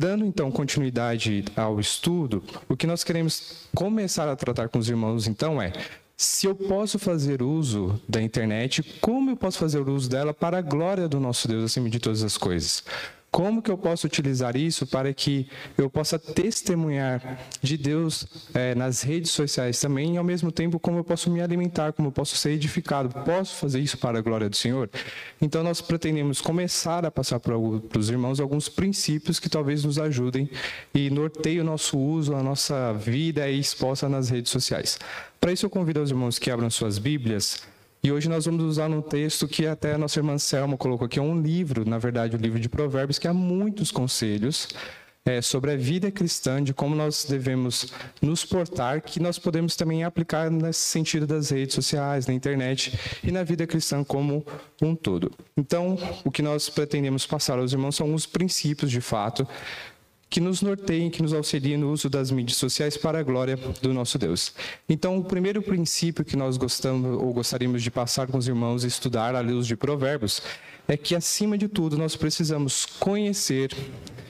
dando então continuidade ao estudo, o que nós queremos começar a tratar com os irmãos então é se eu posso fazer uso da internet, como eu posso fazer uso dela para a glória do nosso Deus acima de todas as coisas? Como que eu posso utilizar isso para que eu possa testemunhar de Deus é, nas redes sociais também, e ao mesmo tempo como eu posso me alimentar, como eu posso ser edificado? Posso fazer isso para a glória do Senhor? Então nós pretendemos começar a passar para os irmãos alguns princípios que talvez nos ajudem e norteiem o nosso uso, a nossa vida exposta nas redes sociais. Para isso eu convido os irmãos que abram suas Bíblias e hoje nós vamos usar um texto que até a nossa irmã Selma colocou aqui, é um livro, na verdade, o um livro de Provérbios, que há muitos conselhos é, sobre a vida cristã, de como nós devemos nos portar, que nós podemos também aplicar nesse sentido das redes sociais, na internet e na vida cristã como um todo. Então, o que nós pretendemos passar aos irmãos são os princípios, de fato, que nos norteiem, que nos auxiliem no uso das mídias sociais para a glória do nosso Deus. Então, o primeiro princípio que nós gostamos ou gostaríamos de passar com os irmãos e estudar à luz de Provérbios é que, acima de tudo, nós precisamos conhecer,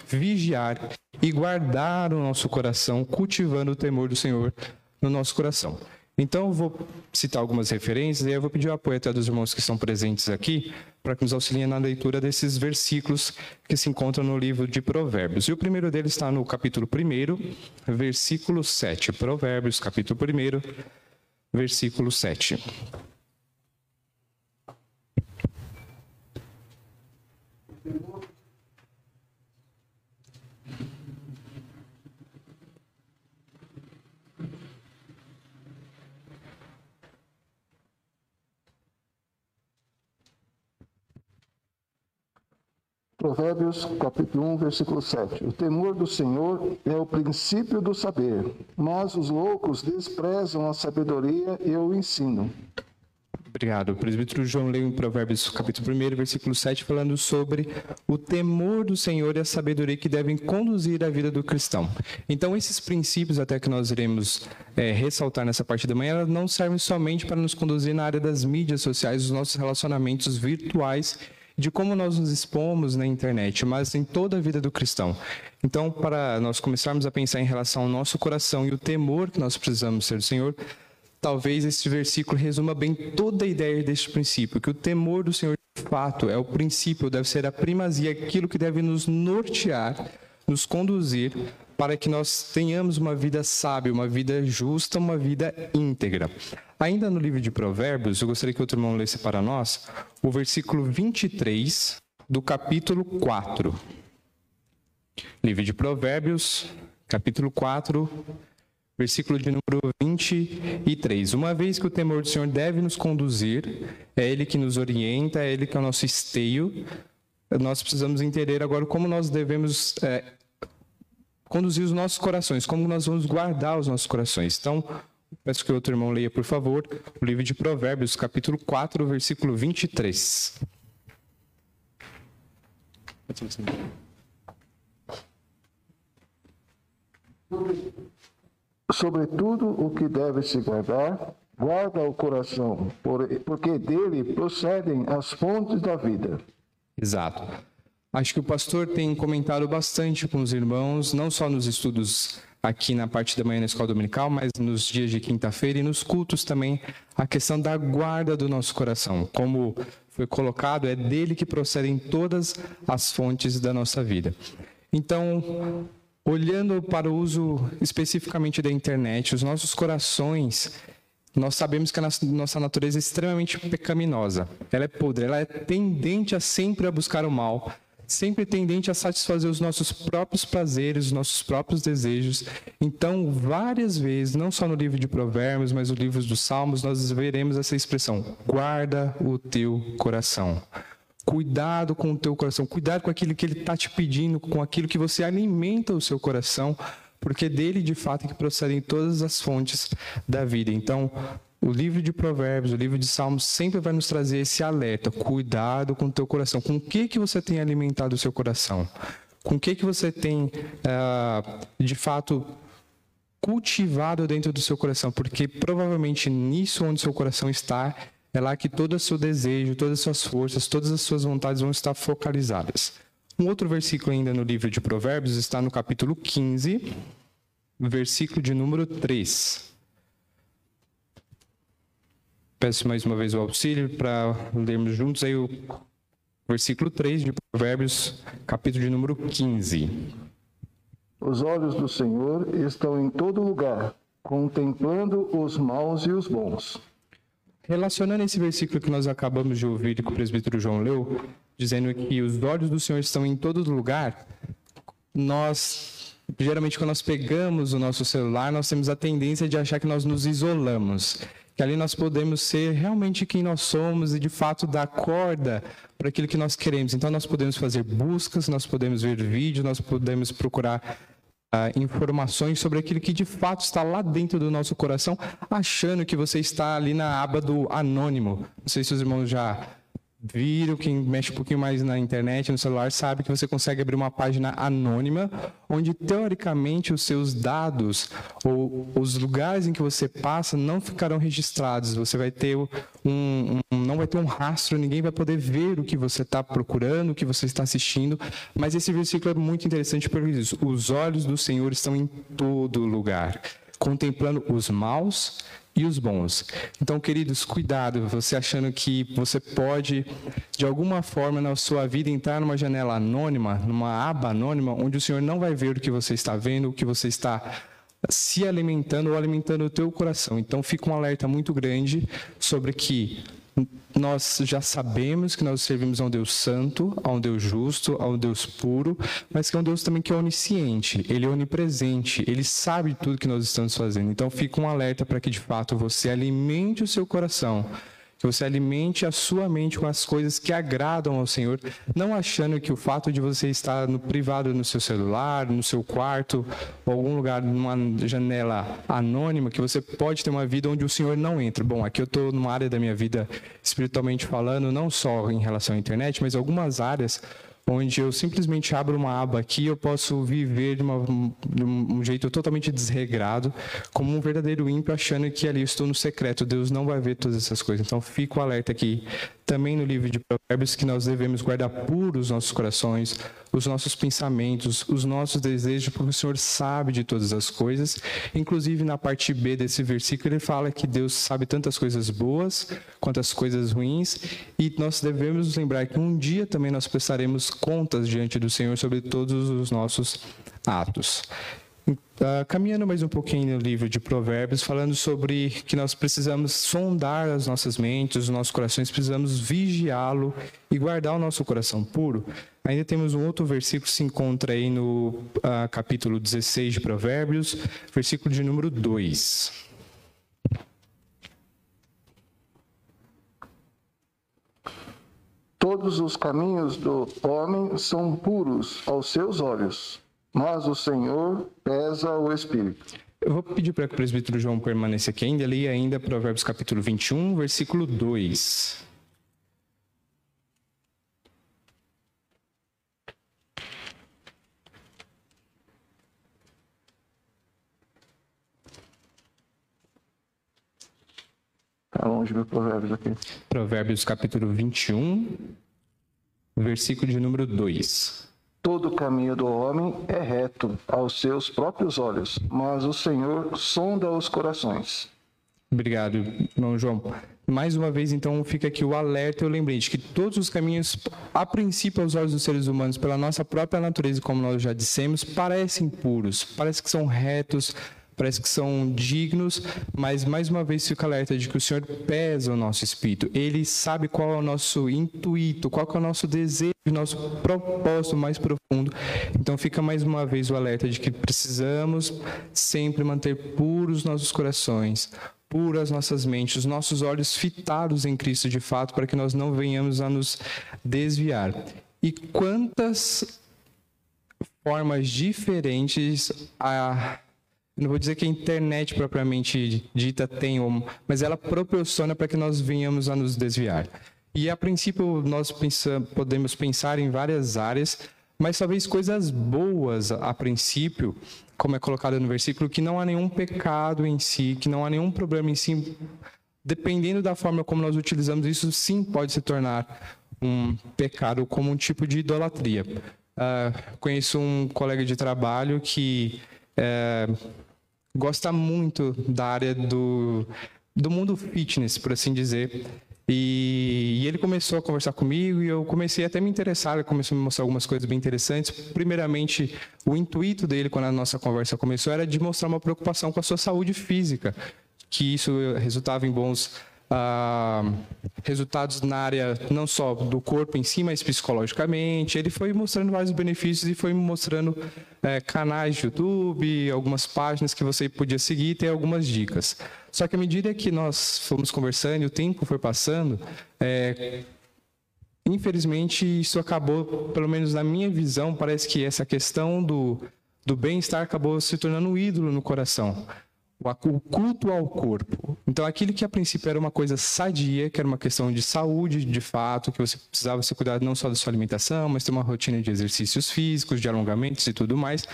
vigiar e guardar o nosso coração, cultivando o temor do Senhor no nosso coração. Então, vou citar algumas referências e eu vou pedir o apoio até dos irmãos que estão presentes aqui para que nos auxiliem na leitura desses versículos que se encontram no livro de Provérbios. E o primeiro deles está no capítulo 1, versículo 7. Provérbios, capítulo 1, versículo 7. Provérbios capítulo 1, versículo 7. O temor do Senhor é o princípio do saber, mas os loucos desprezam a sabedoria e o ensino. Obrigado. O presbítero João leu em Provérbios capítulo 1, versículo 7, falando sobre o temor do Senhor e a sabedoria que devem conduzir a vida do cristão. Então, esses princípios, até que nós iremos é, ressaltar nessa parte da manhã, não servem somente para nos conduzir na área das mídias sociais, os nossos relacionamentos virtuais de como nós nos expomos na internet, mas em toda a vida do cristão. Então, para nós começarmos a pensar em relação ao nosso coração e o temor que nós precisamos ser do Senhor, talvez este versículo resuma bem toda a ideia deste princípio, que o temor do Senhor, de fato, é o princípio, deve ser a primazia, aquilo que deve nos nortear, nos conduzir para que nós tenhamos uma vida sábia, uma vida justa, uma vida íntegra. Ainda no livro de Provérbios, eu gostaria que outro irmão lesse para nós o versículo 23 do capítulo 4. Livro de Provérbios, capítulo 4, versículo de número 23. Uma vez que o temor do Senhor deve nos conduzir, é Ele que nos orienta, é Ele que é o nosso esteio, nós precisamos entender agora como nós devemos é, conduzir os nossos corações, como nós vamos guardar os nossos corações. Então, peço que o outro irmão leia, por favor, o livro de Provérbios, capítulo 4, versículo 23. Sobretudo o que deve se guardar, guarda o coração, porque dele procedem as fontes da vida. Exato. Acho que o pastor tem comentado bastante com os irmãos, não só nos estudos aqui na parte da manhã na escola dominical, mas nos dias de quinta-feira e nos cultos também, a questão da guarda do nosso coração. Como foi colocado, é dele que procedem todas as fontes da nossa vida. Então, olhando para o uso especificamente da internet, os nossos corações, nós sabemos que a nossa natureza é extremamente pecaminosa. Ela é podre, ela é tendente a sempre a buscar o mal sempre tendente a satisfazer os nossos próprios prazeres, os nossos próprios desejos. Então, várias vezes, não só no livro de Provérbios, mas no livro dos Salmos, nós veremos essa expressão: guarda o teu coração. Cuidado com o teu coração, cuidado com aquilo que ele está te pedindo, com aquilo que você alimenta o seu coração, porque dele de fato é que procedem todas as fontes da vida. Então, o livro de Provérbios, o livro de Salmos sempre vai nos trazer esse alerta. Cuidado com o teu coração. Com o que que você tem alimentado o seu coração? Com o que que você tem, uh, de fato, cultivado dentro do seu coração? Porque provavelmente nisso onde seu coração está, é lá que todo o seu desejo, todas as suas forças, todas as suas vontades vão estar focalizadas. Um outro versículo ainda no livro de Provérbios está no capítulo 15, versículo de número 3. Peço mais uma vez o auxílio para lermos juntos aí o versículo 3 de Provérbios, capítulo de número 15. Os olhos do Senhor estão em todo lugar, contemplando os maus e os bons. Relacionando esse versículo que nós acabamos de ouvir que o presbítero João leu, dizendo que os olhos do Senhor estão em todo lugar, nós geralmente quando nós pegamos o nosso celular, nós temos a tendência de achar que nós nos isolamos que ali nós podemos ser realmente quem nós somos e de fato dar corda para aquilo que nós queremos. Então nós podemos fazer buscas, nós podemos ver vídeos, nós podemos procurar uh, informações sobre aquilo que de fato está lá dentro do nosso coração, achando que você está ali na aba do anônimo. Não sei se os irmãos já viram, quem mexe um pouquinho mais na internet, no celular, sabe que você consegue abrir uma página anônima, onde teoricamente os seus dados ou os lugares em que você passa não ficarão registrados. Você vai ter um, um não vai ter um rastro, ninguém vai poder ver o que você está procurando, o que você está assistindo. Mas esse versículo é muito interessante porque diz: os olhos do Senhor estão em todo lugar, contemplando os maus e os bons. Então, queridos, cuidado, você achando que você pode, de alguma forma, na sua vida, entrar numa janela anônima, numa aba anônima, onde o Senhor não vai ver o que você está vendo, o que você está se alimentando ou alimentando o teu coração. Então, fica um alerta muito grande sobre que nós já sabemos que nós servimos a um Deus santo, a um Deus justo, a um Deus puro, mas que é um Deus também que é onisciente, ele é onipresente, ele sabe tudo que nós estamos fazendo. Então fica um alerta para que de fato você alimente o seu coração que você alimente a sua mente com as coisas que agradam ao Senhor, não achando que o fato de você estar no privado no seu celular, no seu quarto, ou algum lugar, numa janela anônima, que você pode ter uma vida onde o Senhor não entra. Bom, aqui eu estou numa área da minha vida espiritualmente falando, não só em relação à internet, mas algumas áreas onde eu simplesmente abro uma aba aqui, eu posso viver de, uma, de, um jeito totalmente desregrado, como um verdadeiro ímpio, achando que ali eu estou no secreto. Deus não vai ver todas essas coisas. Então, fico alerta aqui, também no livro de Provérbios, que nós devemos guardar puros os nossos corações, os nossos pensamentos, os nossos desejos, porque o Senhor sabe de todas as coisas. Inclusive, na parte B desse versículo, ele fala que Deus sabe tantas coisas boas quanto as coisas ruins, e nós devemos nos lembrar que um dia também nós prestaremos contas diante do Senhor sobre todos os nossos atos. Uh, caminhando mais um pouquinho no livro de Provérbios, falando sobre que nós precisamos sondar as nossas mentes, os nossos corações, precisamos vigiá-lo e guardar o nosso coração puro. Ainda temos um outro versículo que se encontra aí no uh, capítulo 16 de Provérbios, versículo de número 2. Todos os caminhos do homem são puros aos seus olhos, mas o Senhor pesa o espírito. Eu vou pedir para que o presbítero João permaneça aqui ainda, leia ainda Provérbios capítulo 21, versículo 2. Está longe do Provérbios aqui. Provérbios capítulo 21, versículo de número 2. Todo caminho do homem é reto aos seus próprios olhos, mas o Senhor sonda os corações. Obrigado, irmão João. Mais uma vez, então, fica aqui o alerta e o lembrete que todos os caminhos, a princípio, aos olhos dos seres humanos, pela nossa própria natureza, como nós já dissemos, parecem puros, parece que são retos, parece que são dignos, mas mais uma vez fica alerta de que o Senhor pesa o nosso espírito. Ele sabe qual é o nosso intuito, qual é o nosso desejo, nosso propósito mais profundo. Então fica mais uma vez o alerta de que precisamos sempre manter puros nossos corações, puras nossas mentes, os nossos olhos fitados em Cristo de fato, para que nós não venhamos a nos desviar. E quantas formas diferentes a não vou dizer que a internet propriamente dita tem, mas ela proporciona para que nós venhamos a nos desviar. E a princípio nós pensa, podemos pensar em várias áreas, mas talvez coisas boas a princípio, como é colocado no versículo, que não há nenhum pecado em si, que não há nenhum problema em si. Dependendo da forma como nós utilizamos isso, sim pode se tornar um pecado como um tipo de idolatria. uh, conheço um colega de trabalho que uh, gosta muito da área do, do mundo fitness, por assim dizer. E, e, ele começou a conversar comigo e eu comecei até me interessar, ele começou a me mostrar algumas coisas bem interessantes. Primeiramente, o intuito dele, quando a nossa conversa começou, era de mostrar uma preocupação com a sua saúde física, que isso resultava em bons ah, resultados na área não só do corpo em si, mas psicologicamente. Ele foi mostrando vários benefícios e foi mostrando é, canais de YouTube, algumas páginas que você podia seguir e ter algumas dicas. Só que à medida que nós fomos conversando e o tempo foi passando, é, infelizmente isso acabou, pelo menos na minha visão, parece que essa questão do, do bem-estar acabou se tornando um ídolo no coração o culto ao corpo. Então, aquilo que a princípio era uma coisa sadia, que era uma questão de saúde, de fato, que você precisava se cuidar não só da sua alimentação, mas ter uma rotina de exercícios físicos, de alongamentos e tudo mais,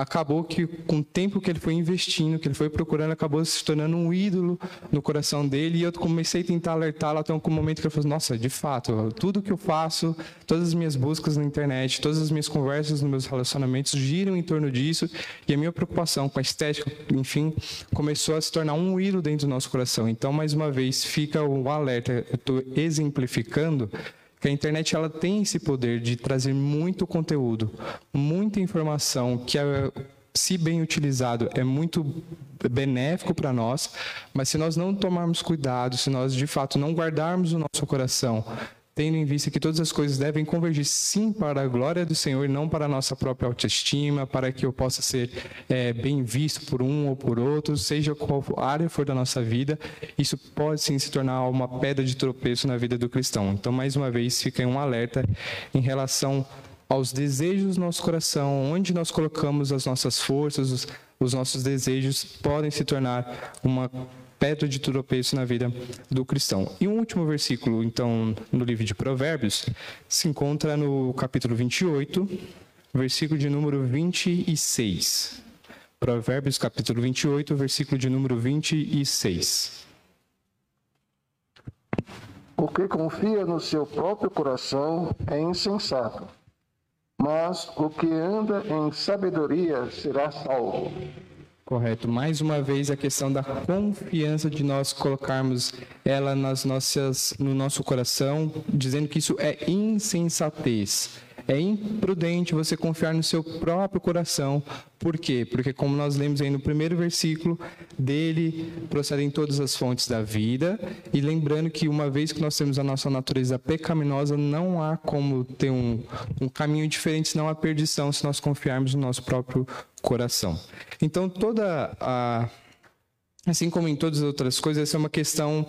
acabou que com o tempo que ele foi investindo, que ele foi procurando, acabou se tornando um ídolo no coração dele. E eu comecei a tentar alertá-lo até um momento que ele falou: Nossa, de fato, tudo que eu faço, todas as minhas buscas na internet, todas as minhas conversas nos meus relacionamentos giram em torno disso. E a minha preocupação com a estética, enfim, começou a se tornar um ídolo dentro do nosso coração. Então, mais uma vez, fica o alerta. Eu estou exemplificando que a internet ela tem esse poder de trazer muito conteúdo, muita informação que é, se bem utilizado é muito benéfico para nós, mas se nós não tomarmos cuidado, se nós de fato não guardarmos o nosso coração tendo em vista que todas as coisas devem convergir sim para a glória do Senhor, não para a nossa própria autoestima, para que eu possa ser é, bem visto por um ou por outro, seja qual área for da nossa vida, isso pode sim se tornar uma pedra de tropeço na vida do cristão. Então, mais uma vez, fica um alerta em relação aos desejos do nosso coração, onde nós colocamos as nossas forças, os, os nossos desejos podem se tornar uma pedra de tropeço na vida do cristão. E um último versículo, então, no livro de Provérbios, se encontra no capítulo 28, versículo de número 26. Provérbios, capítulo 28, versículo de número 26. O que confia no seu próprio coração é insensato, mas o que anda em sabedoria será salvo. Correto. Mais uma vez a questão da confiança de nós colocarmos ela nas nossas, no nosso coração, dizendo que isso é insensatez. É imprudente você confiar no seu próprio coração. Por quê? Porque, como nós lemos aí no primeiro versículo, dele procedem todas as fontes da vida. E lembrando que, uma vez que nós temos a nossa natureza pecaminosa, não há como ter um, um caminho diferente, senão a perdição, se nós confiarmos no nosso próprio coração. Então, toda a. Assim como em todas as outras coisas, essa é uma questão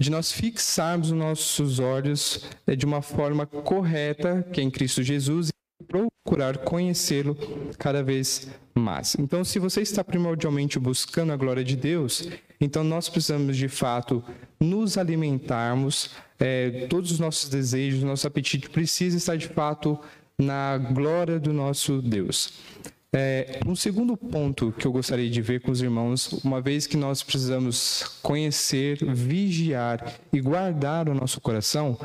de nós fixarmos os nossos olhos eh, de uma forma correta, que é em Cristo Jesus, e procurar conhecê-lo cada vez mais. Então, se você está primordialmente buscando a glória de Deus, então nós precisamos de fato nos alimentarmos, é, todos os nossos desejos, nosso apetite precisa estar de fato na glória do nosso Deus. É, um segundo ponto que eu gostaria de ver com os irmãos, uma vez que nós precisamos conhecer, vigiar e guardar o nosso coração,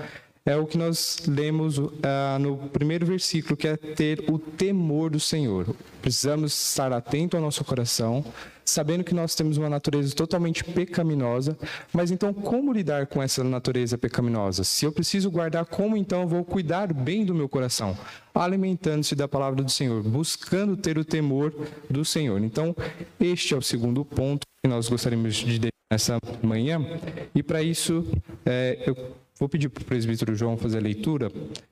é o que nós lemos uh, no primeiro versículo, que é ter o temor do Senhor. Precisamos estar atento ao nosso coração, sabendo que nós temos uma natureza totalmente pecaminosa, mas então como lidar com essa natureza pecaminosa? Se eu preciso guardar, como então eu vou cuidar bem do meu coração? Alimentando-se da palavra do Senhor, buscando ter o temor do Senhor. Então, este é o segundo ponto que nós gostaríamos de deixar nessa manhã, e para isso é, eu vou pedir para o presbítero João fazer a leitura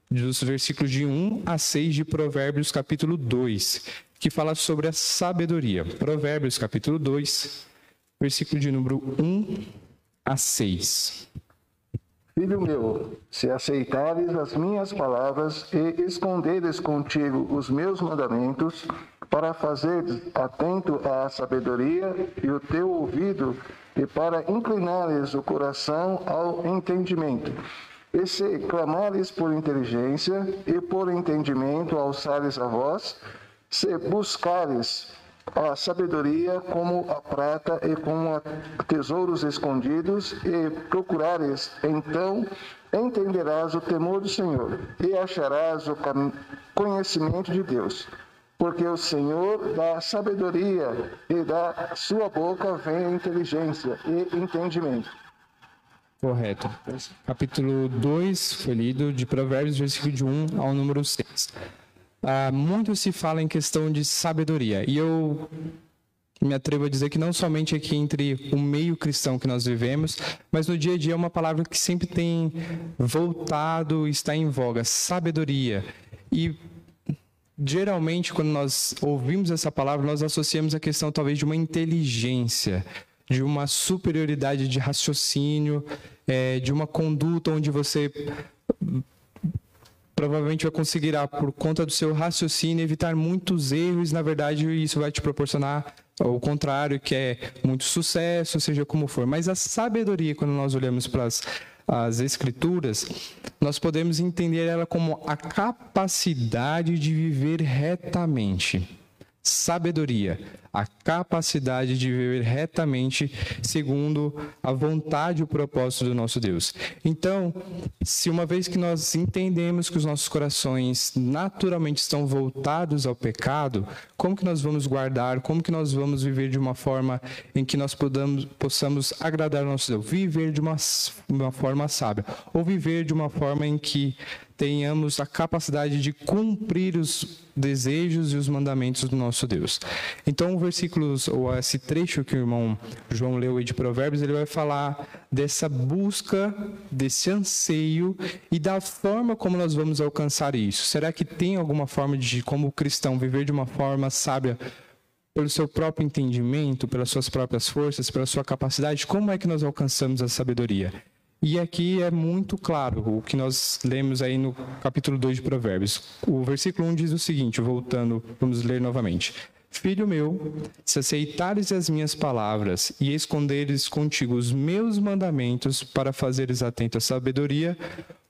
dos versículos de 1 a 6 de Provérbios, capítulo 2, que fala sobre a sabedoria. Provérbios, capítulo 2, versículo de número 1 a 6. Filho meu, se aceitares as minhas palavras e esconderes contigo os meus mandamentos, para fazeres atento à sabedoria e o teu ouvido, e para inclinares o coração ao entendimento, e se clamares por inteligência e por entendimento alçares a voz, se buscares a sabedoria como a prata e como tesouros escondidos, e procurares, então entenderás o temor do Senhor e acharás o conhecimento de Deus. Porque o Senhor dá sabedoria e da sua boca vem inteligência e entendimento. Correto. Capítulo 2 foi lido de Provérbios, versículo de 1 ao número 6. Ah, muito se fala em questão de sabedoria. E eu me atrevo a dizer que não somente aqui entre o meio cristão que nós vivemos, mas no dia a dia é uma palavra que sempre tem voltado, está em voga, sabedoria. E geralmente quando nós ouvimos essa palavra, nós associamos a questão talvez de uma inteligência, de uma superioridade de raciocínio, é, de uma conduta onde você provavelmente vai conseguir, por conta do seu raciocínio, evitar muitos erros. Na verdade, isso vai te proporcionar o contrário, que é muito sucesso, seja como for. Mas a sabedoria, quando nós olhamos para as, as escrituras, nós podemos entender ela como a capacidade de viver retamente. Sabedoria a capacidade de viver retamente segundo a vontade e o propósito do nosso Deus. Então, se uma vez que nós entendemos que os nossos corações naturalmente estão voltados ao pecado, como que nós vamos guardar, como que nós vamos viver de uma forma em que nós podamos, possamos agradar ao nosso Deus? Viver de uma, uma forma sábia, ou viver de uma forma em que tenhamos a capacidade de cumprir os desejos e os mandamentos do nosso Deus. Então, versículos, ou esse trecho que o irmão João leu aí de Provérbios, ele vai falar dessa busca, desse anseio e da forma como nós vamos alcançar isso. Será que tem alguma forma de, como cristão, viver de uma forma sábia pelo seu próprio entendimento, pelas suas próprias forças, pela sua capacidade? Como é que nós alcançamos a sabedoria? E aqui é muito claro o que nós lemos aí no capítulo 2 de Provérbios. O versículo 1 diz o seguinte, voltando, vamos ler novamente. Filho meu, se aceitares as minhas palavras e esconderes contigo os meus mandamentos para fazeres atento à sabedoria,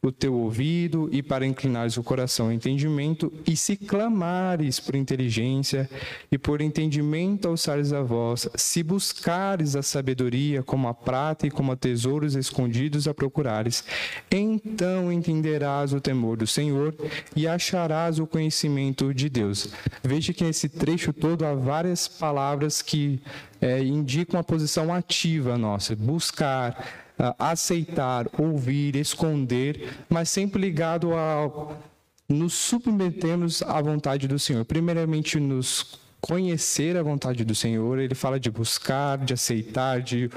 o teu ouvido e para inclinares o coração ao entendimento, e se clamares por inteligência e por entendimento alçares a voz, se buscares a sabedoria como a prata e como a tesouros escondidos a procurares, então entenderás o temor do Senhor e acharás o conhecimento de Deus. Veja que nesse trecho todo há várias palavras que é, indicam a posição ativa nossa, buscar, aceitar, ouvir, esconder, mas sempre ligado a nos submetermos à vontade do Senhor. Primeiramente, nos conhecer a vontade do Senhor, ele fala de buscar, de aceitar, de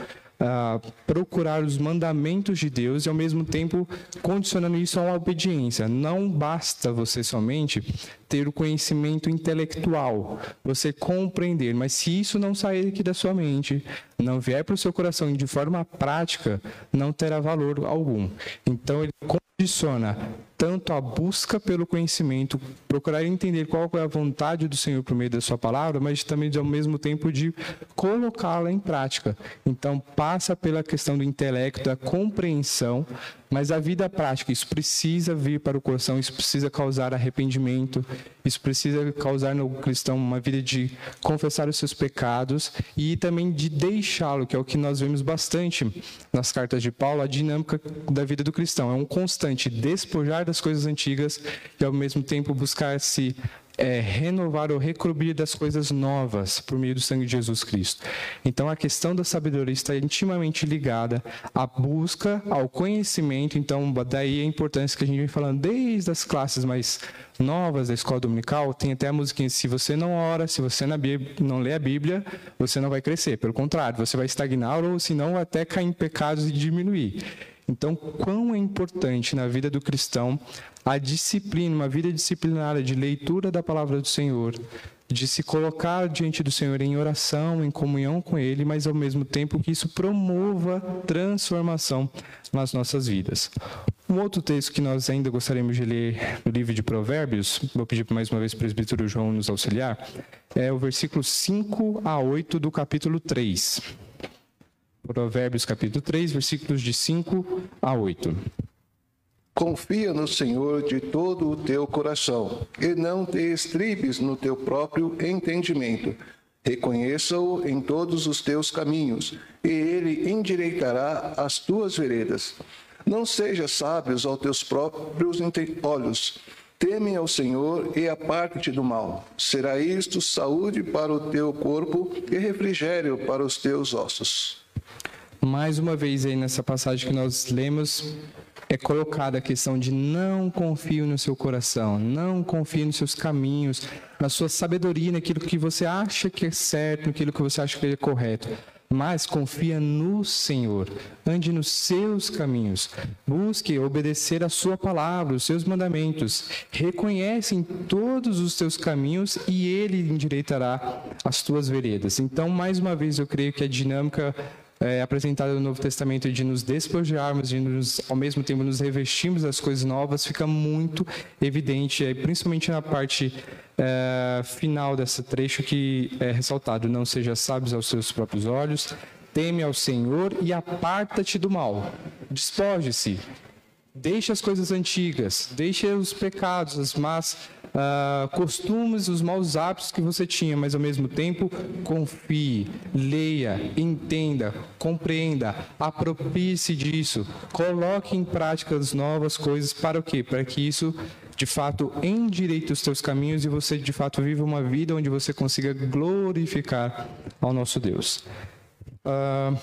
procurar os mandamentos de Deus e, ao mesmo tempo, condicionando isso a uma obediência. Não basta você somente ter o conhecimento intelectual, você compreender, mas se isso não sair aqui da sua mente, não vier para o seu coração de forma prática, não terá valor algum. Então, ele condiciona tanto a busca pelo conhecimento, procurar entender qual é a vontade do Senhor por meio da sua palavra, mas também ao mesmo tempo de colocá-la em prática. Então passa pela questão do intelecto, da compreensão, mas a vida prática, isso precisa vir para o coração, isso precisa causar arrependimento, isso precisa causar no cristão uma vida de confessar os seus pecados e também de deixá-lo, que é o que nós vemos bastante nas cartas de Paulo, a dinâmica da vida do cristão. É um constante despojar das coisas antigas e ao mesmo tempo buscar se é, renovar ou recobrir das coisas novas por meio do sangue de Jesus Cristo. Então a questão da sabedoria está intimamente ligada à busca, ao conhecimento. Então, daí a importância que a gente vem falando desde as classes mais novas da escola dominical, tem até a musiquinha: se você não ora, se você não lê a Bíblia, você não vai crescer. Pelo contrário, você vai estagnar ou, se não, até cair em pecados e diminuir. Então, quão é importante na vida do cristão a disciplina, uma vida disciplinada de leitura da palavra do Senhor, de se colocar diante do Senhor em oração, em comunhão com Ele, mas ao mesmo tempo que isso promova transformação nas nossas vidas. Um outro texto que nós ainda gostaríamos de ler no livro de Provérbios, vou pedir mais uma vez para o presbítero João nos auxiliar, é o versículo 5 a 8 do capítulo 3. Provérbios capítulo 3, versículos de 5 a 8. Confia no Senhor de todo o teu coração e não te estribes no teu próprio entendimento. Reconheça-o em todos os teus caminhos, e ele endireitará as tuas veredas. Não sejas sábios aos teus próprios olhos. Teme ao Senhor e aparte-te do mal. Será isto saúde para o teu corpo e refrigério para os teus ossos. Mais uma vez aí nessa passagem que nós lemos, é colocada a questão de não confie no seu coração, não confie nos seus caminhos, na sua sabedoria, naquilo que você acha que é certo, naquilo que você acha que é correto. Mas confia no Senhor, ande nos seus caminhos, busque obedecer a sua palavra, os seus mandamentos, reconhece em todos os teus caminhos e ele endireitará as tuas veredas. Então, mais uma vez, eu creio que a dinâmica é, apresentada no Novo Testamento de nos despojarmos, de nos, ao mesmo tempo nos revestirmos das coisas novas, fica muito evidente, é, principalmente na parte é, final desse trecho que é ressaltado: não seja sábios aos seus próprios olhos, teme ao Senhor e aparta-te do mal. Despoje-se, deixe as coisas antigas, deixe os pecados, as más uh, costumes, os maus hábitos que você tinha, mas ao mesmo tempo confie, leia, entenda, compreenda, aproprie-se disso, coloque em prática as novas coisas para o quê? Para que isso de fato endireite os teus caminhos e você de fato viva uma vida onde você consiga glorificar ao nosso Deus. Uh,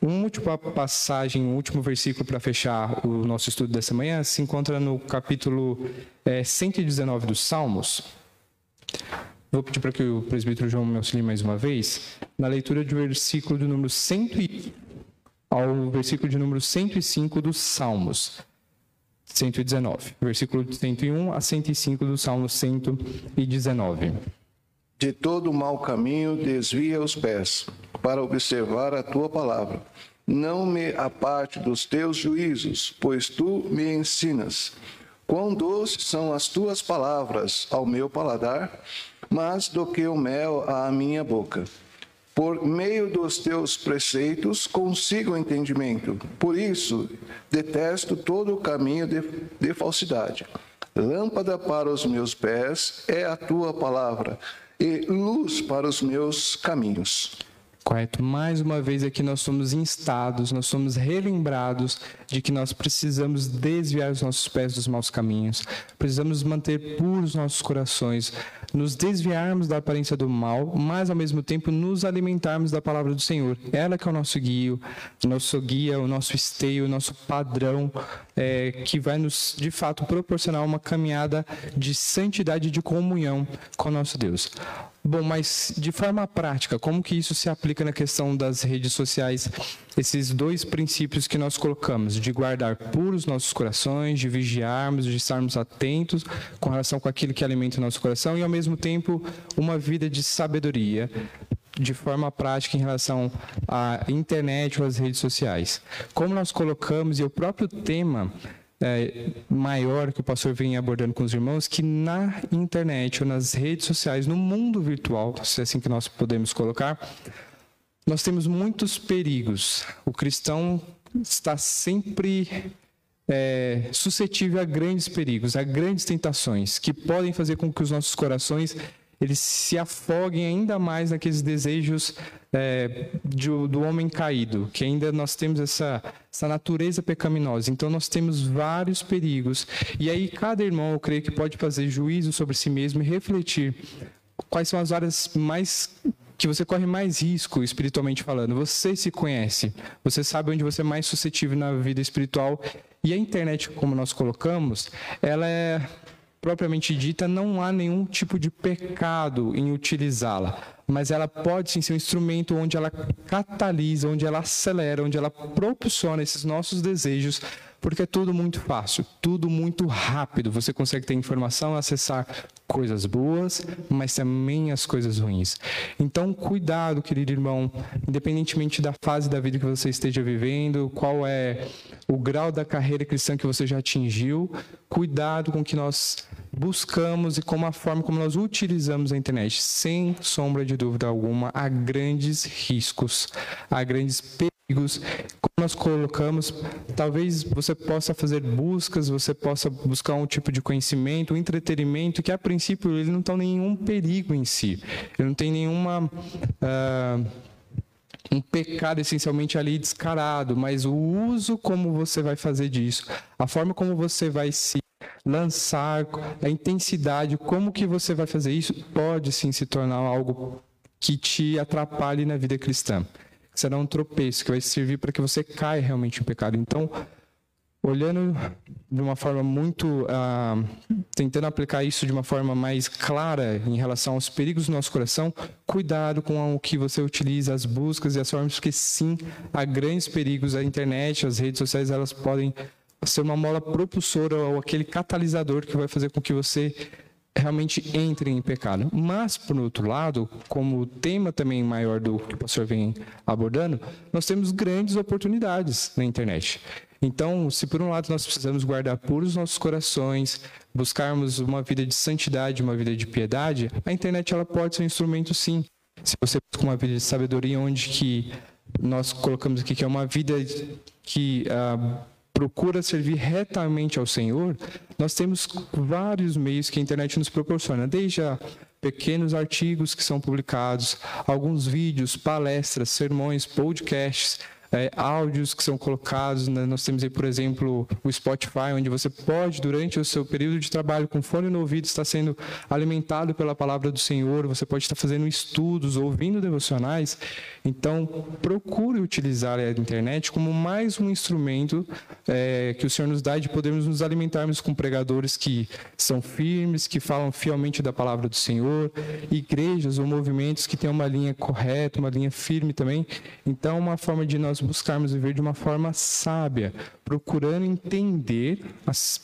uma última passagem, um último versículo para fechar o nosso estudo dessa manhã se encontra no capítulo é, 119 dos Salmos. Vou pedir para que o presbítero João me auxilie mais uma vez, na leitura do versículo do número 100 ao versículo de número 105 dos Salmos. 119, versículo 101 a 105 do Salmo 119. De todo mau caminho desvia os pés, para observar a tua palavra. Não me aparte dos teus juízos, pois tu me ensinas. Quão doces são as tuas palavras ao meu paladar, mais do que o mel à minha boca. Por meio dos teus preceitos consigo entendimento. Por isso, detesto todo o caminho de, de falsidade. Lâmpada para os meus pés é a tua palavra e luz para os meus caminhos. Correto. Mais uma vez aqui nós somos instados, nós somos relembrados de que nós precisamos desviar os nossos pés dos maus caminhos, precisamos manter puros nossos corações, nos desviarmos da aparência do mal, mas ao mesmo tempo nos alimentarmos da palavra do Senhor. Ela que é o nosso guia, nosso guia, o nosso esteio, o nosso padrão, é, que vai nos, de fato, proporcionar uma caminhada de santidade e de comunhão com o nosso Deus. Bom, mas de forma prática, como que isso se aplica na questão das redes sociais? Esses dois princípios que nós colocamos, de guardar puros nossos corações, de vigiarmos, de estarmos atentos com relação com aquilo que alimenta o nosso coração e, ao mesmo tempo, uma vida de sabedoria de forma prática em relação à internet ou às redes sociais. Como nós colocamos, e o próprio tema é, maior que o pastor vem abordando com os irmãos, que na internet ou nas redes sociais, no mundo virtual, se é assim que nós podemos colocar, nós temos muitos perigos. O cristão está sempre é, suscetível a grandes perigos, a grandes tentações, que podem fazer com que os nossos corações eles se afoguem ainda mais naqueles desejos é, de, do homem caído, que ainda nós temos essa, essa natureza pecaminosa. Então nós temos vários perigos. E aí cada irmão, eu creio que pode fazer juízo sobre si mesmo e refletir quais são as áreas mais que você corre mais risco espiritualmente falando. Você se conhece, você sabe onde você é mais suscetível na vida espiritual. E a internet, como nós colocamos, ela é propriamente dita, não há nenhum tipo de pecado em utilizá-la, mas ela pode sim ser um instrumento onde ela catalisa, onde ela acelera, onde ela propulsiona esses nossos desejos porque é tudo muito fácil, tudo muito rápido. Você consegue ter informação, acessar coisas boas, mas também as coisas ruins. Então, cuidado, querido irmão, independentemente da fase da vida que você esteja vivendo, qual é o grau da carreira cristã que você já atingiu, cuidado com o que nós buscamos e com a forma como nós utilizamos a internet. Sem sombra de dúvida alguma, há grandes riscos, há grandes perigos nós colocamos, talvez você possa fazer buscas, você possa buscar um tipo de conhecimento, um entretenimento que a princípio ele não tem nenhum perigo em si, ele não tem nenhuma uh, um pecado essencialmente ali descarado, mas o uso como você vai fazer disso, a forma como você vai se lançar, a intensidade, como que você vai fazer isso, pode sim se tornar algo que te atrapalhe na vida cristã será um tropeço que vai servir para que você caia realmente em pecado. Então, olhando de uma forma muito ah, tentando aplicar isso de uma forma mais clara em relação aos perigos do nosso coração cuidado com o que você utiliza as buscas e as formas porque sim há grandes perigos a internet as redes sociais elas podem ser uma mola propulsora ou aquele catalisador que vai fazer com que você realmente entrem em pecado. Mas, por outro lado, como tema também maior do que o pastor vem abordando, nós temos grandes oportunidades na internet. Então, se por um lado nós precisamos guardar puros nossos corações, buscarmos uma vida de santidade, uma vida de piedade, a internet ela pode ser um instrumento sim. Se você busca uma vida de sabedoria onde que nós colocamos aqui que é uma vida que uh, procura servir retamente ao Senhor, nós temos vários meios que a internet nos proporciona, desde a pequenos artigos que são publicados, alguns vídeos, palestras, sermões, podcasts, é, áudios que são colocados. Né? Nós temos aí, por exemplo, o Spotify, onde você pode, durante o seu período de trabalho, com fone no ouvido, estar sendo alimentado pela palavra do Senhor, você pode estar fazendo estudos, ouvindo devocionais. Então, procure utilizar a internet como mais um instrumento é, que o Senhor nos dá de podermos nos alimentarmos com pregadores que são firmes, que falam fielmente da palavra do Senhor, igrejas ou movimentos que têm uma linha correta, uma linha firme também. Então, uma forma de nós nós buscarmos viver de uma forma sábia, procurando entender,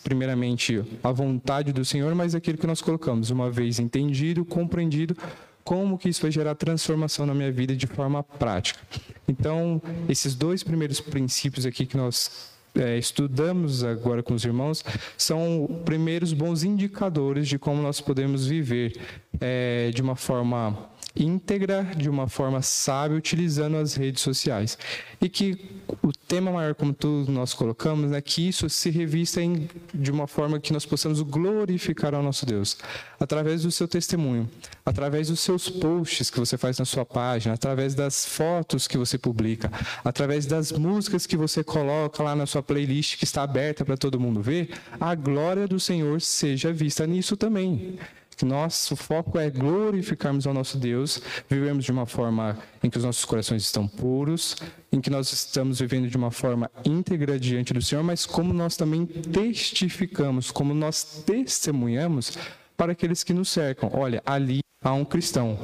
primeiramente, a vontade do Senhor, mas aquilo que nós colocamos, uma vez entendido, compreendido, como que isso vai gerar transformação na minha vida de forma prática. Então, esses dois primeiros princípios aqui que nós é, estudamos agora com os irmãos são primeiros bons indicadores de como nós podemos viver é, de uma forma íntegra, de uma forma sábia, utilizando as redes sociais. E que o tema maior, como todos nós colocamos, é que isso se revista em, de uma forma que nós possamos glorificar ao nosso Deus, através do seu testemunho, através dos seus posts que você faz na sua página, através das fotos que você publica, através das músicas que você coloca lá na sua playlist que está aberta para todo mundo ver, a glória do Senhor seja vista nisso também que nosso foco é glorificarmos ao nosso Deus, vivemos de uma forma em que os nossos corações estão puros, em que nós estamos vivendo de uma forma íntegra diante do Senhor, mas como nós também testificamos, como nós testemunhamos para aqueles que nos cercam. Olha, ali há um cristão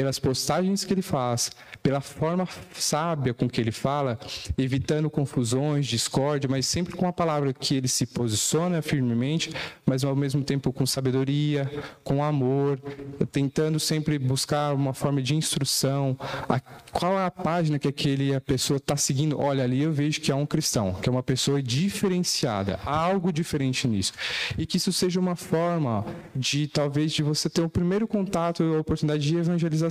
pelas postagens que ele faz, pela forma sábia com que ele fala, evitando confusões, discórdia, mas sempre com a palavra que ele se posiciona firmemente, mas ao mesmo tempo com sabedoria, com amor, tentando sempre buscar uma forma de instrução. A, qual é a página que aquele a pessoa está seguindo? Olha, ali eu vejo que é um cristão, que é uma pessoa diferenciada, há algo diferente nisso. E que isso seja uma forma de talvez de você ter o primeiro contato a oportunidade de evangelização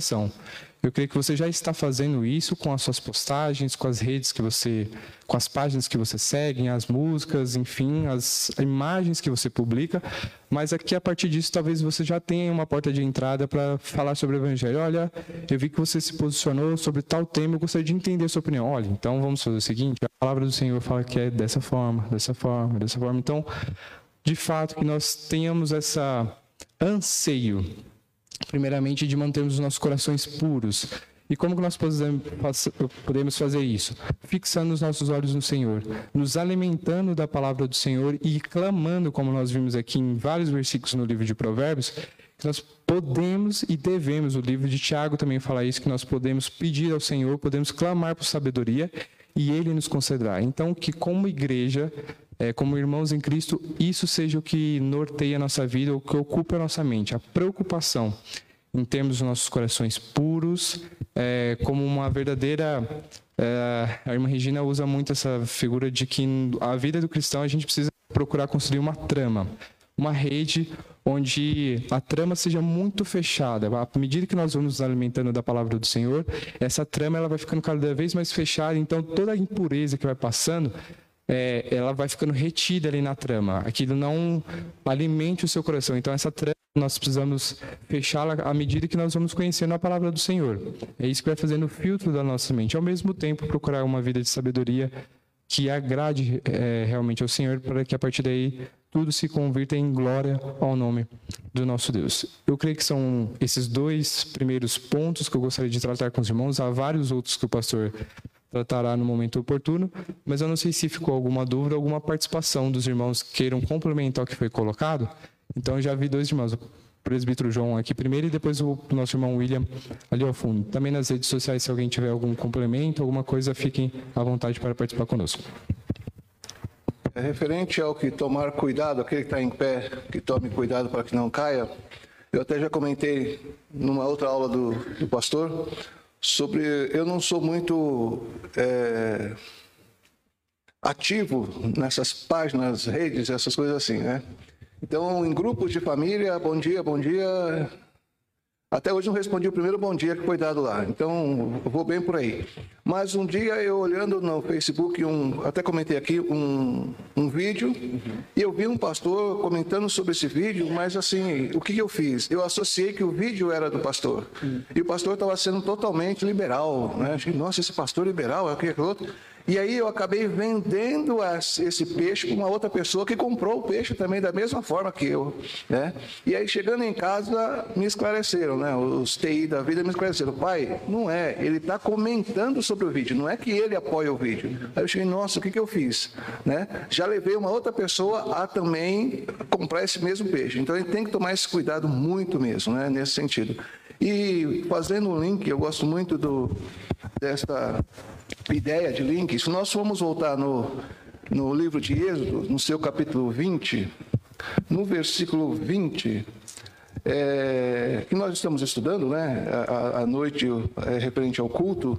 eu creio que você já está fazendo isso com as suas postagens, com as redes que você, com as páginas que você segue, as músicas, enfim, as imagens que você publica. Mas aqui a partir disso, talvez você já tenha uma porta de entrada para falar sobre o Evangelho. Olha, eu vi que você se posicionou sobre tal tema, eu gostaria de entender a sua opinião. Olha, então vamos fazer o seguinte: a palavra do Senhor fala que é dessa forma, dessa forma, dessa forma. Então, de fato, que nós tenhamos essa anseio primeiramente de mantermos os nossos corações puros. E como que nós podemos fazer isso? Fixando os nossos olhos no Senhor, nos alimentando da palavra do Senhor e clamando, como nós vimos aqui em vários versículos no livro de Provérbios, que nós podemos e devemos, o livro de Tiago também fala isso, que nós podemos pedir ao Senhor, podemos clamar por sabedoria e Ele nos concederá. Então, que como igreja, é, como irmãos em Cristo, isso seja o que norteia a nossa vida, o que ocupa a nossa mente, a preocupação em termos nossos corações puros, é, como uma verdadeira. É, a irmã Regina usa muito essa figura de que a vida do cristão a gente precisa procurar construir uma trama, uma rede onde a trama seja muito fechada. À medida que nós vamos nos alimentando da palavra do Senhor, essa trama ela vai ficando cada vez mais fechada, então toda a impureza que vai passando, é, ela vai ficando retida ali na trama. Aquilo não alimente o seu coração. Então essa trama nós precisamos fechá-la à medida que nós vamos conhecendo a palavra do Senhor. É isso que vai fazendo o filtro da nossa mente. Ao mesmo tempo, procurar uma vida de sabedoria que agrade é, realmente ao Senhor, para que a partir daí tudo se convirta em glória ao nome do nosso Deus. Eu creio que são esses dois primeiros pontos que eu gostaria de tratar com os irmãos. Há vários outros que o pastor tratará no momento oportuno, mas eu não sei se ficou alguma dúvida, alguma participação dos irmãos queiram complementar o que foi colocado. Então eu já vi dois irmãos, o presbítero João aqui primeiro e depois o nosso irmão William ali ao fundo. Também nas redes sociais, se alguém tiver algum complemento, alguma coisa, fiquem à vontade para participar conosco. É referente ao que tomar cuidado, aquele que está em pé, que tome cuidado para que não caia, eu até já comentei numa outra aula do, do pastor sobre. Eu não sou muito é, ativo nessas páginas, redes, essas coisas assim, né? Então, em grupos de família, bom dia, bom dia. Até hoje não respondi o primeiro bom dia que foi dado lá. Então, vou bem por aí. Mas um dia eu olhando no Facebook, um, até comentei aqui um, um vídeo, e eu vi um pastor comentando sobre esse vídeo, mas assim, o que, eu fiz? Eu associei que o vídeo era do pastor. E o pastor estava sendo totalmente liberal. Né? Nossa, esse pastor liberal, é aquilo, outro. E aí eu acabei vendendo esse peixe para uma outra pessoa que comprou o peixe também da mesma forma que eu. Né? E aí chegando em casa me esclareceram, né? os TI da vida me esclareceram. Pai, não é, ele está comentando sobre o vídeo, não é que ele apoia o vídeo. Aí eu cheguei, nossa, o que, que eu fiz? Né? Já levei uma outra pessoa a também comprar esse mesmo peixe. Então ele tem que tomar esse cuidado muito mesmo, né? nesse sentido. E fazendo um link, eu gosto muito do, desta ideia de link. Se nós formos voltar no, no livro de Êxodo, no seu capítulo 20, no versículo 20, é, que nós estamos estudando, né, a noite é, referente ao culto,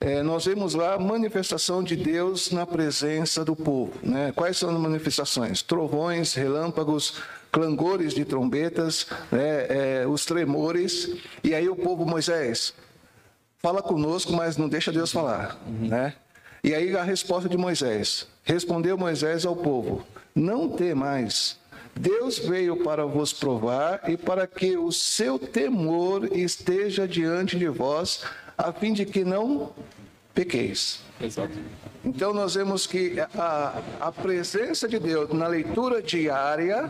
é, nós vemos lá a manifestação de Deus na presença do povo. Né? Quais são as manifestações? Trovões, relâmpagos, clangores de trombetas, né, é, os tremores, e aí o povo, Moisés, fala conosco, mas não deixa Deus falar, uhum. né? E aí a resposta de Moisés, respondeu Moisés ao povo, não temais, Deus veio para vos provar e para que o seu temor esteja diante de vós, a fim de que não pequeis. Exato. Então nós vemos que a, a presença de Deus na leitura diária,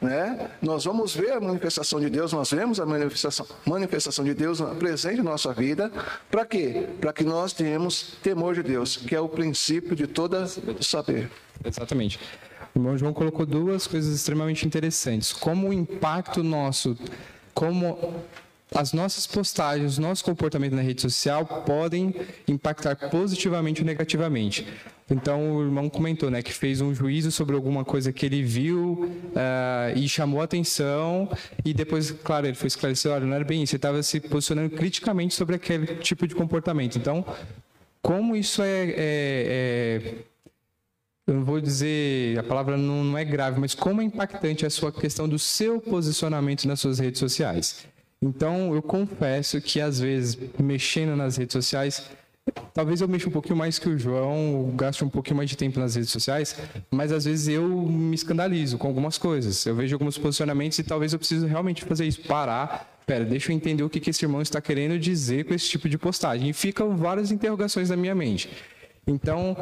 né? Nós vamos ver a manifestação de Deus, nós vemos a manifestação, manifestação de Deus presente em nossa vida. Para quê? Para que nós tenhamos temor de Deus, que é o princípio de toda saber. Exatamente. O irmão João colocou duas coisas extremamente interessantes. Como o impacto nosso, como as nossas postagens, nosso comportamento na rede social podem impactar positivamente ou negativamente. Então o irmão comentou, né, que fez um juízo sobre alguma coisa que ele viu uh, e chamou atenção e depois, claro, ele foi esclarecer, olha, não era bem isso, ele estava se posicionando criticamente sobre aquele tipo de comportamento. Então, como isso é, é, é eu não vou dizer, a palavra não, não é grave, mas como é impactante a sua questão do seu posicionamento nas suas redes sociais. Então, eu confesso que às vezes, mexendo nas redes sociais, talvez eu mexa um pouquinho mais que o João, gaste um pouquinho mais de tempo nas redes sociais, mas às vezes eu me escandalizo com algumas coisas. Eu vejo alguns posicionamentos e talvez eu precise realmente fazer isso, parar. Pera, deixa eu entender o que, esse irmão está querendo dizer com esse tipo de postagem. E ficam várias interrogações na minha mente. Então,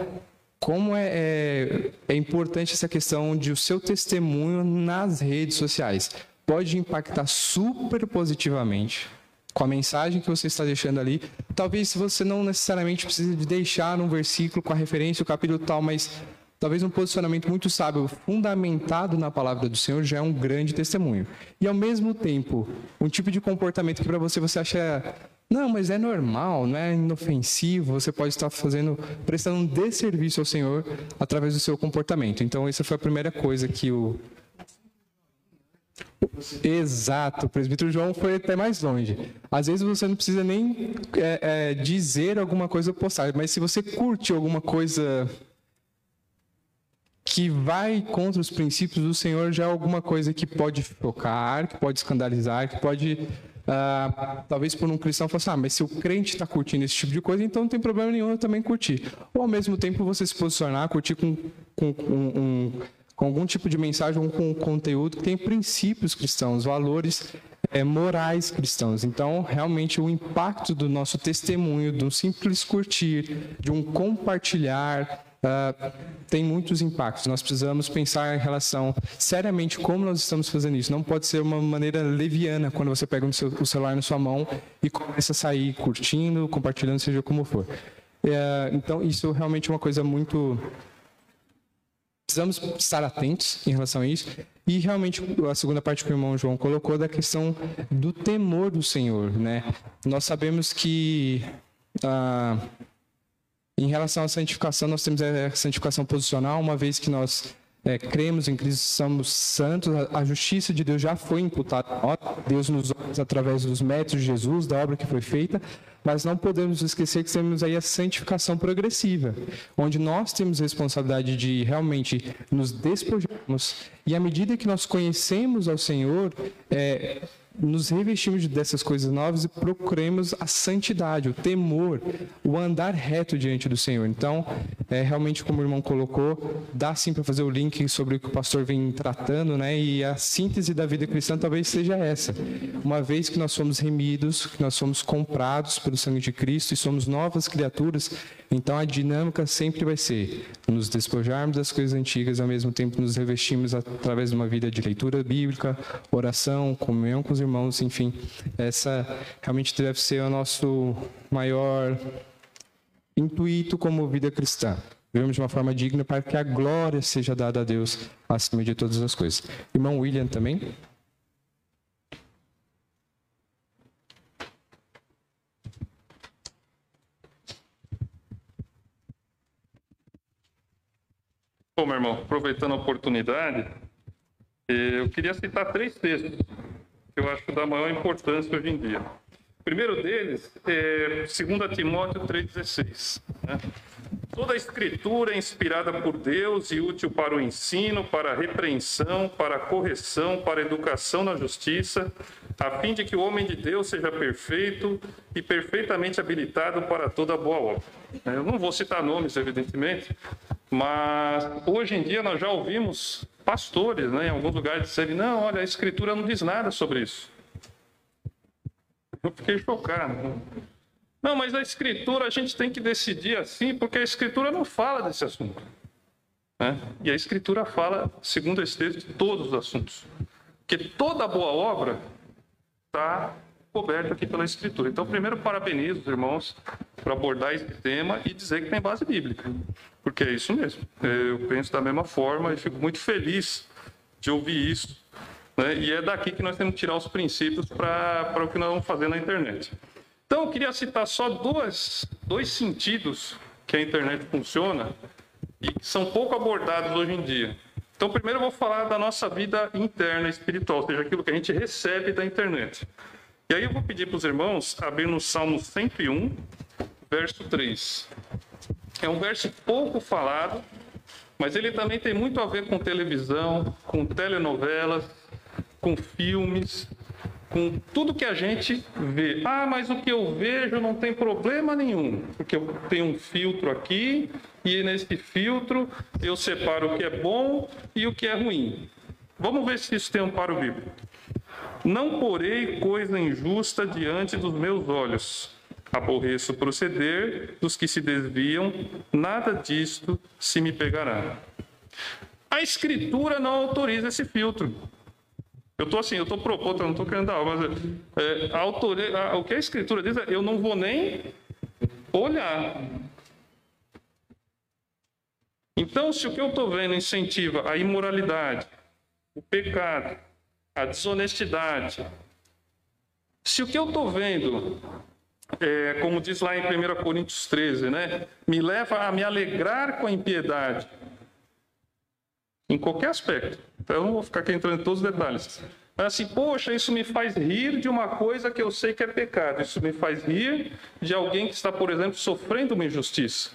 como é, é, é importante essa questão de o seu testemunho nas redes sociais pode impactar super positivamente com a mensagem que você está deixando ali. Talvez você não necessariamente precise de deixar um versículo com a referência, o capítulo tal, mas talvez um posicionamento muito sábio, fundamentado na palavra do Senhor, já é um grande testemunho. E ao mesmo tempo, um tipo de comportamento que para você você acha não, mas é normal, não é inofensivo, você pode estar fazendo, prestando um desserviço ao Senhor através do seu comportamento. Então, essa foi a primeira coisa que o Exato, o presbítero João foi até mais longe. Às vezes você não precisa nem é, é, dizer alguma coisa postar, mas se você curte alguma coisa que vai contra os princípios do Senhor já é alguma coisa que pode chocar, que pode escandalizar, que pode Uh, talvez por um cristão falar assim, ah, mas se o crente está curtindo esse tipo de coisa, então não tem problema nenhum eu também curtir. Ou ao mesmo tempo você se posicionar, curtir com, com, com, um, com algum tipo de mensagem ou com conteúdo que tem princípios cristãos, valores é, morais cristãos. Então, realmente, o impacto do nosso testemunho, de um simples curtir, de um compartilhar, Uh, tem muitos impactos. Nós precisamos pensar em relação seriamente como nós estamos fazendo isso. Não pode ser uma maneira leviana quando você pega o, seu, o celular na sua mão e começa a sair curtindo, compartilhando, seja como for. Uh, então, isso realmente é uma coisa muito. Precisamos estar atentos em relação a isso. E realmente a segunda parte que o irmão João colocou da questão do temor do Senhor, né? Nós sabemos que uh, em relação à santificação, nós temos a santificação posicional, uma vez que nós é, cremos em Cristo, somos santos, a, a, justiça de Deus já foi imputada Deus nos através dos métodos de Jesus, da obra que foi feita, mas não podemos esquecer que temos aí a santificação progressiva, onde nós temos responsabilidade de realmente nos despojarmos, e à medida que nós conhecemos ao Senhor, é, nos revestimos dessas coisas novas e procuremos a santidade, o temor, o andar reto diante do Senhor. Então, é, realmente, como o irmão colocou, dá sim para fazer o link sobre o que o pastor vem tratando, né? E a síntese da vida cristã talvez seja essa. Uma vez que nós somos remidos, que nós somos comprados pelo sangue de Cristo e somos novas criaturas, então a dinâmica sempre vai ser nos despojarmos das coisas antigas, ao mesmo tempo nos revestimos através de uma vida de leitura bíblica, oração, comunhão com os irmãos, enfim. Essa realmente deve ser o nosso maior intuito como vida cristã. Vivemos de uma forma digna para que a glória seja dada a Deus acima de todas as coisas. Irmão William também. Bom, meu irmão, aproveitando a oportunidade, eh, eu queria citar três textos que eu acho da maior importância hoje em dia. O primeiro deles é 2 Timóteo 3,16. Né? Toda a escritura é inspirada por Deus e útil para o ensino, para a repreensão, para a correção, para a educação na justiça, a fim de que o homem de Deus seja perfeito e perfeitamente habilitado para toda boa obra. Eu não vou citar nomes, evidentemente, mas hoje em dia nós já ouvimos pastores né, em alguns lugares dizerem: não, olha, a Escritura não diz nada sobre isso. Eu fiquei chocado. Não, mas a Escritura a gente tem que decidir assim, porque a Escritura não fala desse assunto. Né? E a Escritura fala, segundo esse texto, de todos os assuntos. Porque toda boa obra está coberta aqui pela Escritura. Então, primeiro, parabenizo os irmãos por abordar esse tema e dizer que tem base bíblica, porque é isso mesmo. Eu penso da mesma forma e fico muito feliz de ouvir isso. Né? E é daqui que nós temos que tirar os princípios para o que nós vamos fazer na internet. Então, eu queria citar só dois, dois sentidos que a internet funciona e que são pouco abordados hoje em dia. Então, primeiro eu vou falar da nossa vida interna espiritual, ou seja, aquilo que a gente recebe da internet. E aí eu vou pedir para os irmãos abrir no Salmo 101, verso 3. É um verso pouco falado, mas ele também tem muito a ver com televisão, com telenovelas, com filmes, com tudo que a gente vê. Ah, mas o que eu vejo não tem problema nenhum, porque eu tenho um filtro aqui e nesse filtro eu separo o que é bom e o que é ruim. Vamos ver se isso tem um paro bíblico. Não porei coisa injusta diante dos meus olhos. Aborreço o proceder dos que se desviam, nada disto se me pegará. A Escritura não autoriza esse filtro. Eu estou assim, eu estou propondo, eu não estou querendo dar aula, mas é, a autoria, a, o que a Escritura diz é: eu não vou nem olhar. Então, se o que eu estou vendo incentiva a imoralidade, o pecado, a desonestidade, se o que eu estou vendo, é, como diz lá em 1 Coríntios 13, né, me leva a me alegrar com a impiedade, em qualquer aspecto. Então, eu não vou ficar aqui entrando em todos os detalhes. Mas assim, poxa, isso me faz rir de uma coisa que eu sei que é pecado. Isso me faz rir de alguém que está, por exemplo, sofrendo uma injustiça.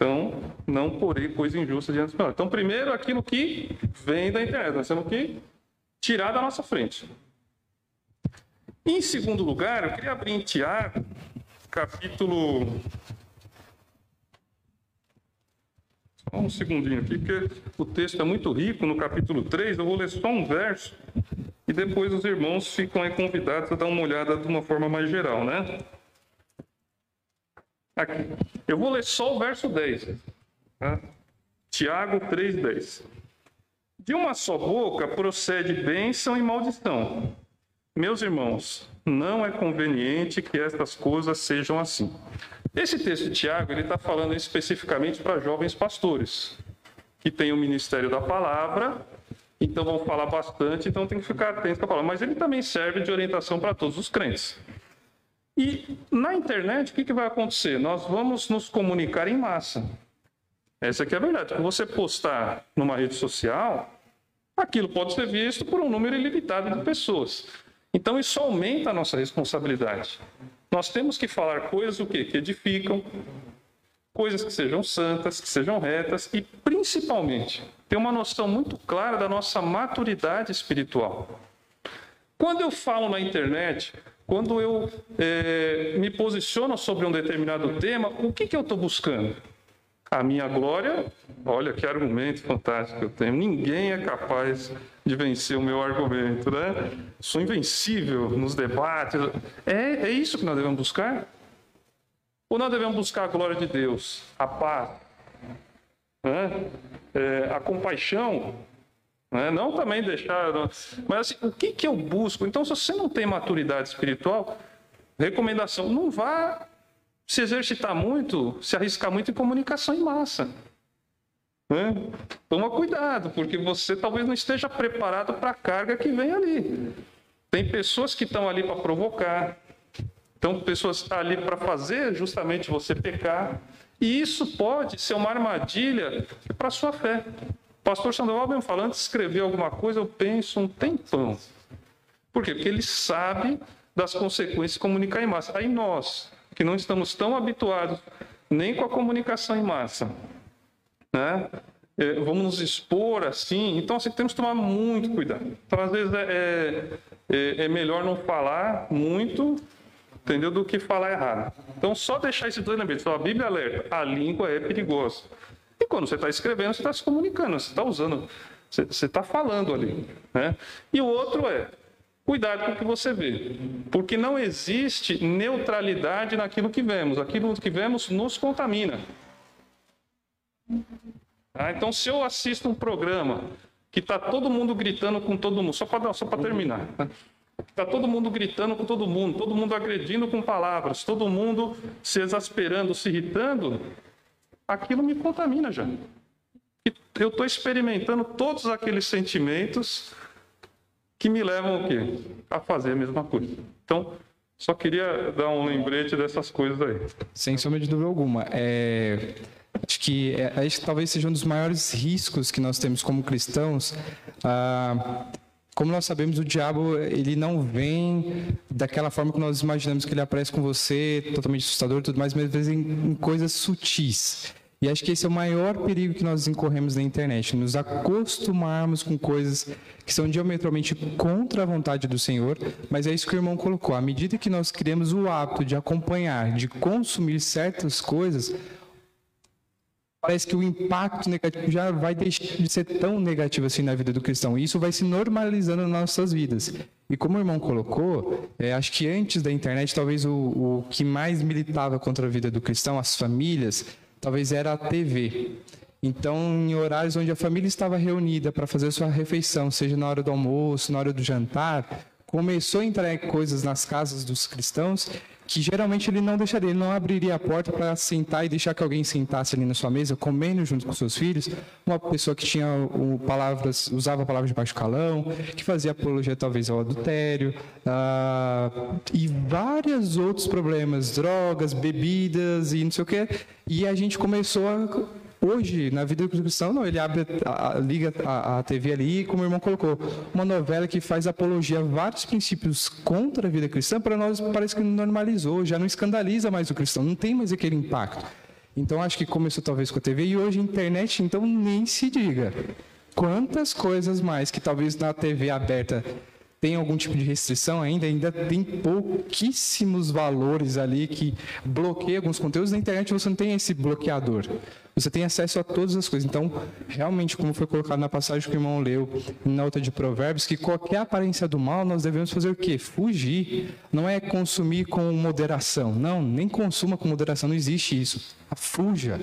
Então, não porei coisa injusta diante do Senhor. Então, primeiro, aquilo que vem da internet, nós temos que tirar da nossa frente. Em segundo lugar, eu queria abrir em Tiago, capítulo. Só um segundinho aqui, porque o texto é muito rico, no capítulo 3, eu vou ler só um verso, e depois os irmãos ficam aí convidados a dar uma olhada de uma forma mais geral, né? Aqui. Eu vou ler só o verso 10. Tá? Tiago 3,10. De uma só boca procede bênção e maldição. Meus irmãos, não é conveniente que estas coisas sejam assim. Esse texto de Tiago ele está falando especificamente para jovens pastores que têm o ministério da palavra, então vão falar bastante, então tem que ficar atento com a palavra. Mas ele também serve de orientação para todos os crentes. E na internet, o que, que vai acontecer? Nós vamos nos comunicar em massa. Essa aqui é a verdade. Quando você postar numa rede social, aquilo pode ser visto por um número ilimitado de pessoas. Então isso aumenta a nossa responsabilidade. Nós temos que falar coisas o quê? que edificam, coisas que sejam santas, que sejam retas e principalmente ter uma noção muito clara da nossa maturidade espiritual. Quando eu falo na internet, quando eu é, me posiciono sobre um determinado tema, o que, que eu estou buscando? A minha glória, olha que argumento fantástico eu tenho. Ninguém é capaz de vencer o meu argumento, né? Sou invencível nos debates. É, é isso que nós devemos buscar? Ou nós devemos buscar a glória de Deus, a paz, né? é, a compaixão, né? Não também deixar. Mas assim, o que, que eu busco? Então, se você não tem maturidade espiritual, recomendação: não vá se exercitar muito, se arriscar muito em comunicação em massa. Né? Toma cuidado, porque você talvez não esteja preparado para a carga que vem ali. Tem pessoas que estão ali para provocar, então pessoas ali para fazer justamente você pecar. E isso pode ser uma armadilha para a sua fé pastor Sandoval mesmo falando, escrever alguma coisa, eu penso um tempão. Por quê? Porque ele sabe das consequências de comunicar em massa. Aí nós, que não estamos tão habituados nem com a comunicação em massa, né? É, vamos nos expor assim. Então, assim, temos que tomar muito cuidado. Então, às vezes, é, é, é melhor não falar muito, entendeu? Do que falar errado. Então, só deixar esses dois lembretes. Então, a Bíblia alerta, a língua é perigosa. E quando você está escrevendo, você está se comunicando, você está usando, você está falando ali. Né? E o outro é, cuidado com o que você vê, porque não existe neutralidade naquilo que vemos. Aquilo que vemos nos contamina. Ah, então, se eu assisto um programa que está todo mundo gritando com todo mundo, só para só terminar, Está todo mundo gritando com todo mundo, todo mundo agredindo com palavras, todo mundo se exasperando, se irritando aquilo me contamina já. E eu estou experimentando todos aqueles sentimentos que me levam o quê? A fazer a mesma coisa. Então, só queria dar um lembrete dessas coisas aí. Sem sombra de dúvida alguma. É, acho que é, que talvez seja um dos maiores riscos que nós temos como cristãos. Ah, como nós sabemos, o diabo ele não vem daquela forma que nós imaginamos que ele aparece com você, totalmente assustador, tudo mais, mas às vezes em, em coisas sutis. E acho que esse é o maior perigo que nós incorremos na internet, nos acostumarmos com coisas que são diametralmente contra a vontade do Senhor, mas é isso que o irmão colocou. À medida que nós criamos o hábito de acompanhar, de consumir certas coisas, parece que o impacto negativo já vai deixar de ser tão negativo assim na vida do cristão. E isso vai se normalizando nas nossas vidas. E como o irmão colocou, é, acho que antes da internet, talvez o, o que mais militava contra a vida do cristão, as famílias, talvez era a TV. Então, em horários onde a família estava reunida para fazer sua refeição, seja na hora do almoço, na hora do jantar, começou a entrar coisas nas casas dos cristãos que geralmente ele não deixaria, ele não abriria a porta para sentar e deixar que alguém sentasse ali na sua mesa, comendo junto com seus filhos, uma pessoa que tinha o, palavras, usava palavras de baixo calão, que fazia apologia talvez ao adultério, ah, e vários outros problemas, drogas, bebidas e não sei o quê, e a gente começou a Hoje, na vida do cristão, não, ele abre, a, a, liga a, a, TV ali, como o irmão colocou, uma novela que faz apologia a vários princípios contra a vida cristã, para nós parece que normalizou, já não escandaliza mais o cristão, não tem mais aquele impacto. Então acho que começou talvez com a TV e hoje a internet, então nem se diga. Quantas coisas mais que talvez na TV aberta tem algum tipo de restrição ainda, ainda tem pouquíssimos valores ali que bloqueiam alguns conteúdos. Na internet você não tem esse bloqueador. Você tem acesso a todas as coisas. Então, realmente, como foi colocado na passagem que o irmão leu, na outra de Provérbios, que qualquer aparência do mal nós devemos fazer o quê? Fugir. Não é consumir com moderação. Não, nem consuma com moderação, não existe isso. Fuja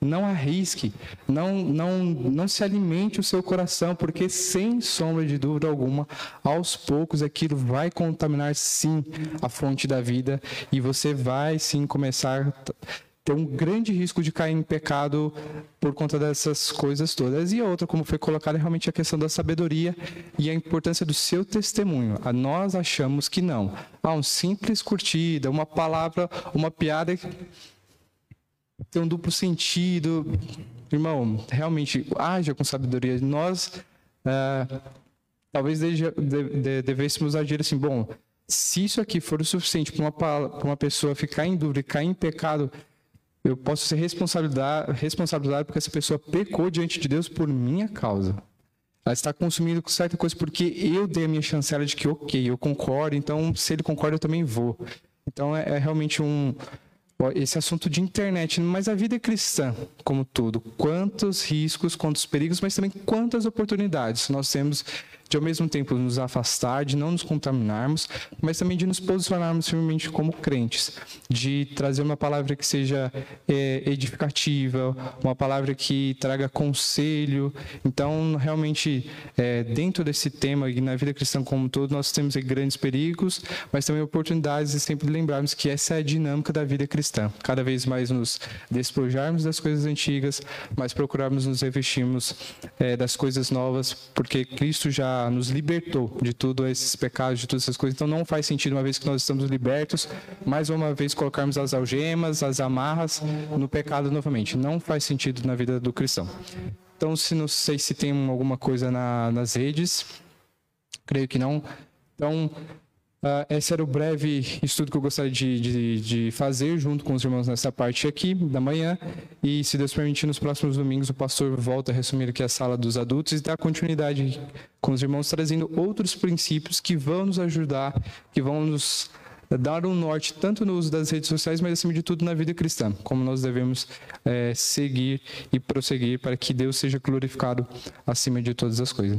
não arrisque, não, não, não se alimente o seu coração, porque sem sombra de dúvida alguma, aos poucos aquilo vai contaminar sim a fonte da vida e você vai sim começar ter um grande risco de cair em pecado por conta dessas coisas todas. E outra, como foi colocada, é realmente a questão da sabedoria e a importância do seu testemunho. Nós achamos que não. Ah, um simples curtida, uma palavra, uma piada tem um duplo sentido. Irmão, realmente, haja com sabedoria. Nós, uh, talvez de, de, devêssemos agir assim, bom, se isso aqui for o suficiente para uma, uma pessoa ficar em dúvida, cair em pecado, eu posso ser responsabilizado porque essa pessoa pecou diante de Deus por minha causa. Ela está consumindo certa coisa porque eu dei a minha chancela de que, ok, eu concordo, então se ele concorda, eu também vou. Então é, é realmente um, esse assunto de internet, mas a vida é cristã, como tudo, quantos riscos, quantos perigos, mas também quantas oportunidades nós temos de ao mesmo tempo nos afastar, de não nos contaminarmos, mas também de nos posicionarmos firmemente como crentes, de trazer uma palavra que seja é, edificativa, uma palavra que traga conselho. Então, realmente, é, dentro desse tema e na vida cristã como um todo, nós temos grandes perigos, mas também oportunidades e sempre lembrarmos que essa é a dinâmica da vida cristã. Cada vez mais nos despojarmos das coisas antigas, mas procurarmos nos revestirmos é, das coisas novas, porque Cristo nos libertou de todos esses pecados, de todas essas coisas. Então não faz sentido, uma vez que nós estamos libertos, mais uma vez colocarmos as algemas, as amarras no pecado novamente. Não faz sentido na vida do cristão. Então, se não sei se tem alguma coisa na, nas redes, creio que não. Então, Uh, esse era o breve estudo que eu gostaria de, de, de, fazer junto com os irmãos nessa parte aqui da manhã. E, se Deus permitir, nos próximos domingos o pastor volta a resumir aqui a sala dos adultos e dá continuidade com os irmãos, trazendo outros princípios que vão nos ajudar, que vão nos dar um norte tanto no uso das redes sociais, mas acima de tudo na vida cristã, como nós devemos é, seguir e prosseguir para que Deus seja glorificado acima de todas as coisas.